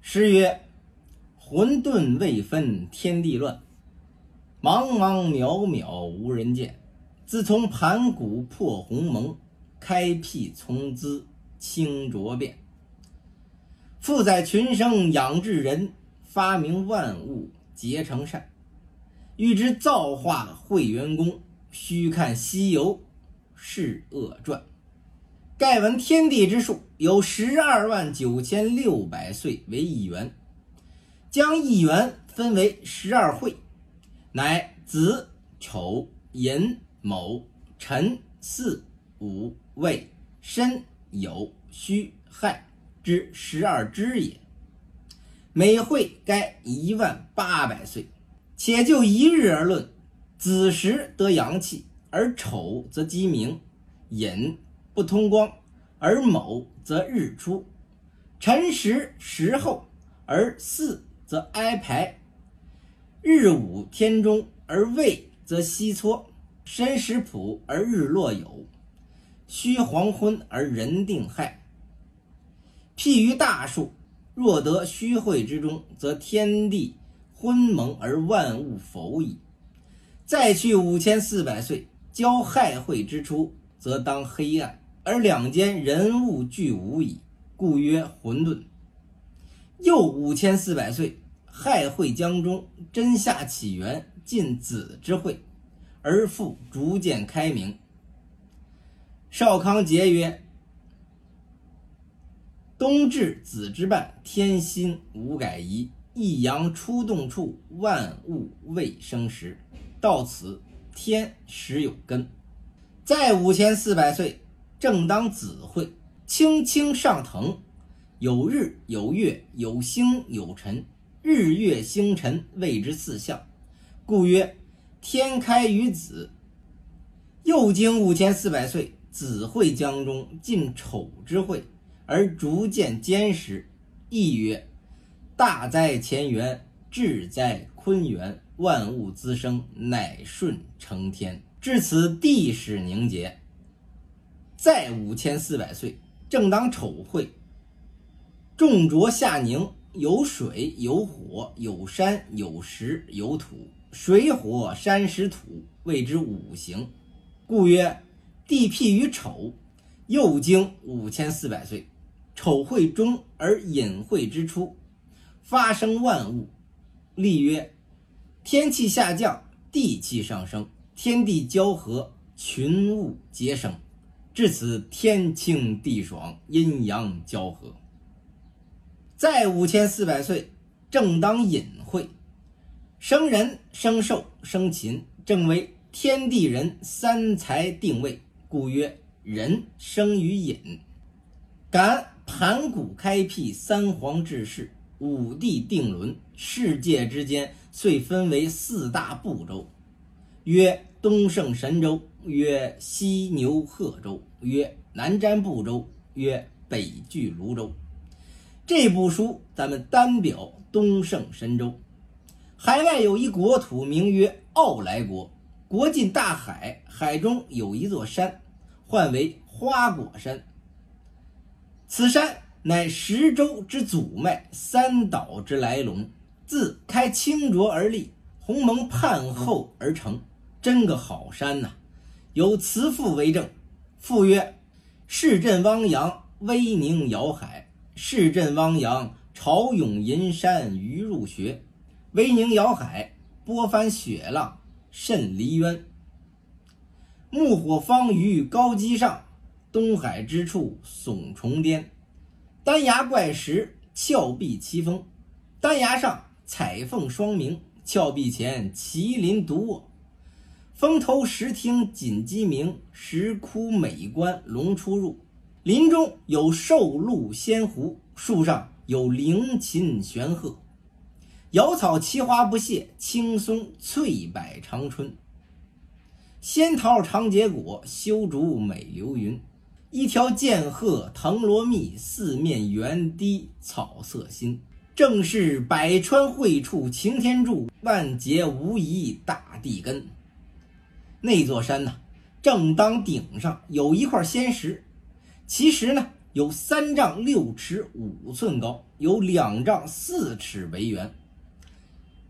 诗曰：“混沌未分天地乱，茫茫渺渺无人见。自从盘古破鸿蒙，开辟从兹清浊变。负载群生养智人，发明万物结成善。欲知造化会元功，须看《西游释厄传》。”盖闻天地之数有十二万九千六百岁为一元，将一元分为十二会，乃子丑寅卯辰巳午未申酉戌亥之十二支也。每会该一万八百岁。且就一日而论，子时得阳气，而丑则鸡鸣，寅。不通光，而卯则日出；辰时时后，而巳则哀排；日午天中，而未则西搓；申时普，而日落有；戌黄昏，而人定亥。譬于大数，若得虚会之中，则天地昏蒙而万物否矣。再去五千四百岁，交亥会之初，则当黑暗。而两间人物俱无矣，故曰混沌。又五千四百岁，亥会江中，真夏起源，尽子之会，而复逐渐开明。少康节曰：“冬至子之半，天心无改移。一阳出动处，万物未生时。到此，天始有根。再五千四百岁。”正当子会，青青上腾，有日有月有星有辰，日月星辰谓之四象，故曰天开于子。又经五千四百岁，子会江中，尽丑之会，而逐渐坚实，亦曰大哉乾元，至哉坤元，万物滋生，乃顺承天。至此，地始凝结。再五千四百岁，正当丑会，重浊下凝，有水有火有山有石有土，水火山石土谓之五行，故曰地辟于丑。又经五千四百岁，丑会终而隐会之初，发生万物，立曰天气下降，地气上升，天地交合，群物皆生。至此，天清地爽，阴阳交合。再五千四百岁，正当隐会，生人、生寿、生禽，正为天地人三才定位，故曰人生于隐。感盘古开辟三皇治世，五帝定伦，世界之间遂分为四大部洲，曰东胜神州，曰西牛贺州。曰南瞻部洲，曰北距泸州。这部书咱们单表东胜神州。海外有一国土，名曰傲来国，国近大海，海中有一座山，唤为花果山。此山乃十洲之祖脉，三岛之来龙，自开清浊而立，鸿蒙判后而成，真个好山呐！有慈父为证。父曰：“市镇汪洋，威宁遥海；市镇汪洋，潮涌银山，鱼入穴；威宁遥海，波翻雪浪，甚离渊。木火方于高基上，东海之处耸重巅。丹崖怪石，峭壁奇峰。丹崖上彩凤双鸣，峭壁前麒麟独卧。”峰头石厅锦鸡鸣，石窟美观龙出入。林中有兽鹿仙狐，树上有灵禽玄鹤。瑶草奇花不谢，青松翠柏长春。仙桃常结果，修竹美流云。一条剑鹤藤萝密，四面圆堤草色新。正是百川汇处擎天柱，万劫无疑大地根。那座山呢，正当顶上有一块仙石，其实呢有三丈六尺五寸高，有两丈四尺为圆。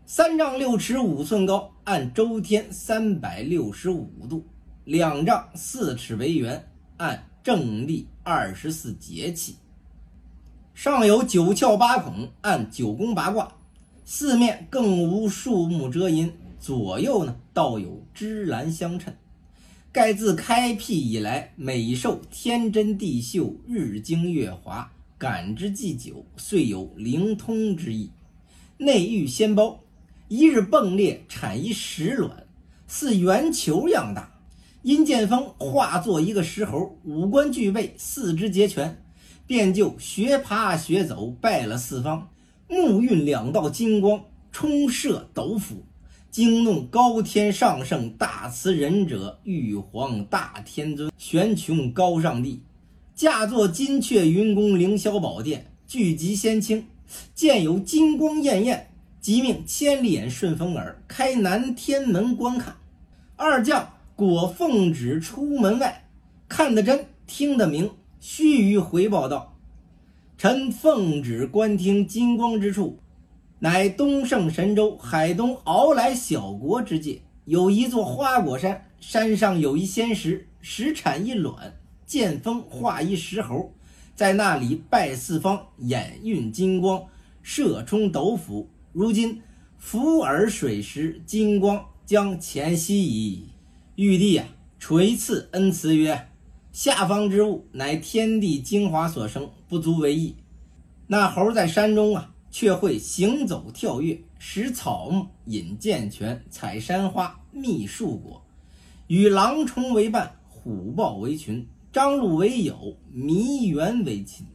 三丈六尺五寸高，按周天三百六十五度；两丈四尺为圆，按正历二十四节气。上有九窍八孔，按九宫八卦；四面更无树木遮阴，左右呢，倒有芝兰相衬。盖自开辟以来，每受天真地秀，日精月华，感之既久，遂有灵通之意。内育仙胞，一日迸裂，产一石卵，似圆球样大。阴剑锋化作一个石猴，五官俱备，四肢皆全，便就学爬学走，拜了四方。目运两道金光，冲射斗府。惊动高天上圣大慈仁者玉皇大天尊玄穹高上帝，驾坐金阙云宫凌霄宝殿，聚集仙卿，见有金光艳艳，即命千里眼顺风耳开南天门观看。二将果奉旨出门外，看得真，听得明，须臾回报道：“臣奉旨观听金光之处。”乃东胜神州海东敖来小国之界，有一座花果山，山上有一仙石，石产一卵，见风化一石猴，在那里拜四方，眼运金光，射冲斗府。如今福尔水石金光将前夕矣。玉帝呀，垂赐恩赐曰：“下方之物，乃天地精华所生，不足为意。那猴在山中啊。”却会行走跳跃，食草木，饮涧泉，采山花，觅树果，与狼虫为伴，虎豹为群，张鹿为友，迷猿为亲。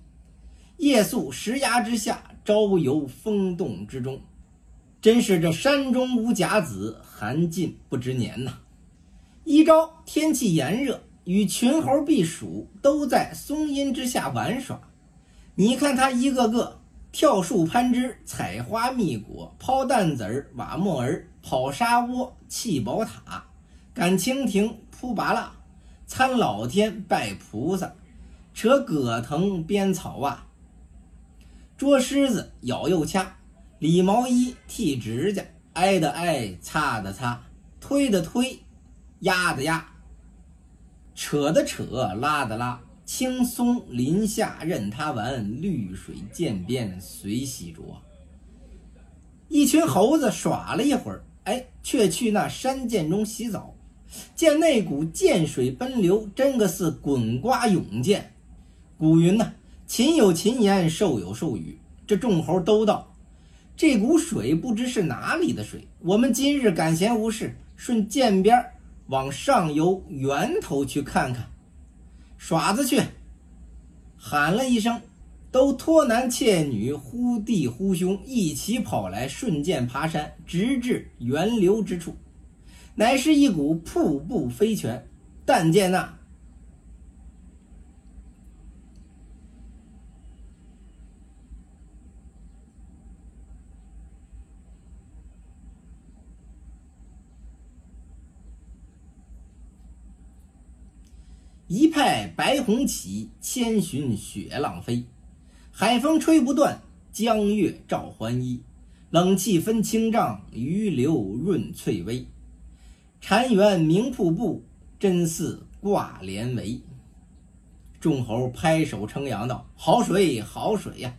夜宿石崖之下，朝游风洞之中。真是这山中无甲子，寒尽不知年呐！一朝天气炎热，与群猴避暑，都在松阴之下玩耍。你看他一个个。跳树攀枝，采花觅果，抛弹子儿，挖木儿，跑沙窝，砌宝塔，赶蜻蜓，扑拔蜡，参老天，拜菩萨，扯葛藤，编草袜，捉狮子，咬又掐，理毛衣，剃指甲，挨的挨，擦的擦，推的推，压的压，扯的扯，拉的拉。青松林下任他玩，绿水涧边随喜着。一群猴子耍了一会儿，哎，却去那山涧中洗澡。见那股涧水奔流，真个似滚瓜涌溅。古云呐，禽有禽言，兽有兽语。这众猴都道，这股水不知是哪里的水。我们今日赶闲无事，顺涧边往上游源头去看看。耍子去！喊了一声，都拖男窃女，呼弟呼兄，一起跑来，顺涧爬山，直至源流之处，乃是一股瀑布飞泉。但见那。一派白虹起，千寻雪浪飞。海风吹不断，江月照还衣。冷气分清丈，余流润翠微。潺湲鸣瀑布，真似挂帘帷。众猴拍手称扬道：“好水，好水呀！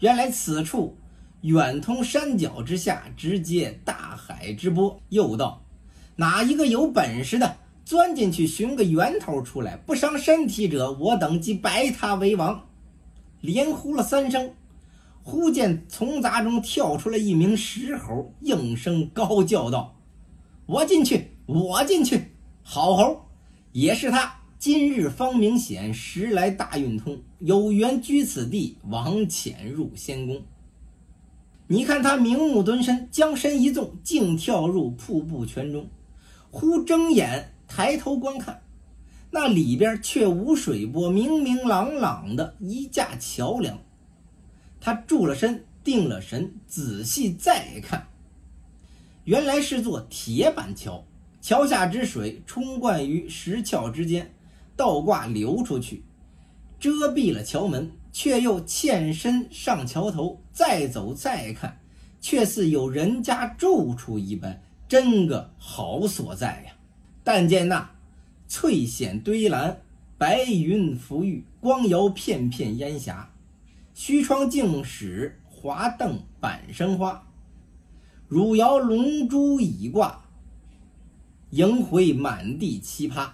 原来此处远通山脚之下，直接大海之波。”又道：“哪一个有本事的？”钻进去寻个源头出来，不伤身体者，我等即拜他为王。连呼了三声，忽见丛杂中跳出来一名石猴，应声高叫道：“我进去，我进去！好猴，也是他。今日方明显，时来大运通，有缘居此地，王潜入仙宫。你看他明目蹲身，将身一纵，竟跳入瀑布泉中。忽睁眼。”抬头观看，那里边却无水波，明明朗朗的一架桥梁。他住了身，定了神，仔细再看，原来是座铁板桥。桥下之水冲灌于石窍之间，倒挂流出去，遮蔽了桥门，却又欠身上桥头，再走再看，却似有人家住处一般，真个好所在呀！但见那翠藓堆栏，白云浮玉，光摇片片烟霞，虚窗净室，华灯板生花，汝窑龙珠已挂，迎回满地奇葩。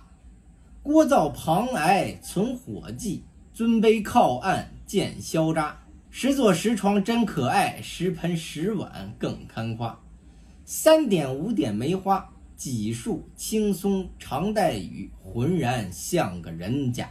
锅灶旁挨存火迹，尊卑靠岸见消渣。十座石床真可爱，十盆十碗更堪夸。三点五点梅花，几树青松常带雨，浑然像个人家。